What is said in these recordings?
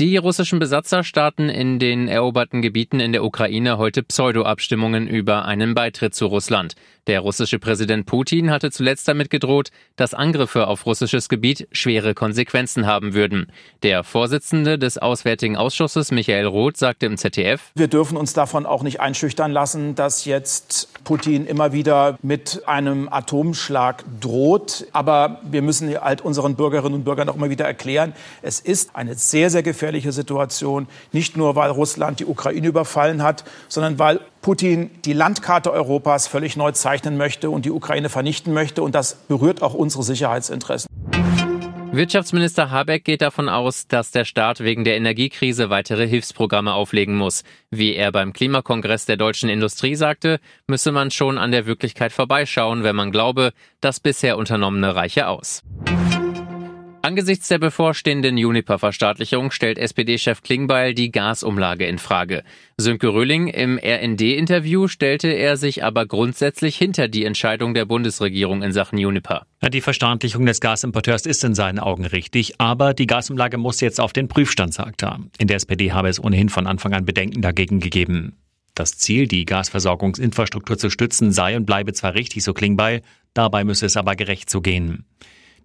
Die russischen Besatzer starten in den eroberten Gebieten in der Ukraine heute Pseudo-Abstimmungen über einen Beitritt zu Russland. Der russische Präsident Putin hatte zuletzt damit gedroht, dass Angriffe auf russisches Gebiet schwere Konsequenzen haben würden. Der Vorsitzende des Auswärtigen Ausschusses, Michael Roth, sagte im ZDF, Wir dürfen uns davon auch nicht einschüchtern lassen, dass jetzt Putin immer wieder mit einem Atomschlag droht. Aber wir müssen halt unseren Bürgerinnen und Bürgern auch immer wieder erklären, es ist eine sehr, sehr gefährliche Situation. Nicht nur, weil Russland die Ukraine überfallen hat, sondern weil Putin die Landkarte Europas völlig neu zeichnen möchte und die Ukraine vernichten möchte. Und das berührt auch unsere Sicherheitsinteressen. Wirtschaftsminister Habeck geht davon aus, dass der Staat wegen der Energiekrise weitere Hilfsprogramme auflegen muss. Wie er beim Klimakongress der deutschen Industrie sagte, müsse man schon an der Wirklichkeit vorbeischauen, wenn man glaube, das bisher unternommene reiche aus. Angesichts der bevorstehenden Juniper-Verstaatlichung stellt SPD-Chef Klingbeil die Gasumlage in Frage. Sönke Röhling im RND-Interview stellte er sich aber grundsätzlich hinter die Entscheidung der Bundesregierung in Sachen Juniper. Die Verstaatlichung des Gasimporteurs ist in seinen Augen richtig, aber die Gasumlage muss jetzt auf den Prüfstand, sagt er. In der SPD habe es ohnehin von Anfang an Bedenken dagegen gegeben. Das Ziel, die Gasversorgungsinfrastruktur zu stützen, sei und bleibe zwar richtig, so Klingbeil, dabei müsse es aber gerecht zugehen.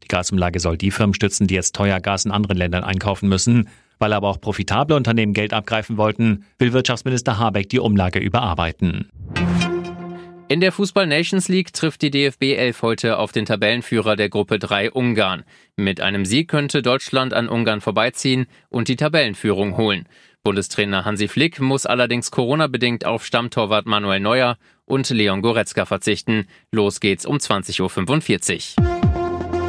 Die Gasumlage soll die Firmen stützen, die jetzt teuer Gas in anderen Ländern einkaufen müssen. Weil aber auch profitable Unternehmen Geld abgreifen wollten, will Wirtschaftsminister Habeck die Umlage überarbeiten. In der Fußball Nations League trifft die DFB 11 heute auf den Tabellenführer der Gruppe 3 Ungarn. Mit einem Sieg könnte Deutschland an Ungarn vorbeiziehen und die Tabellenführung holen. Bundestrainer Hansi Flick muss allerdings Corona-bedingt auf Stammtorwart Manuel Neuer und Leon Goretzka verzichten. Los geht's um 20.45 Uhr.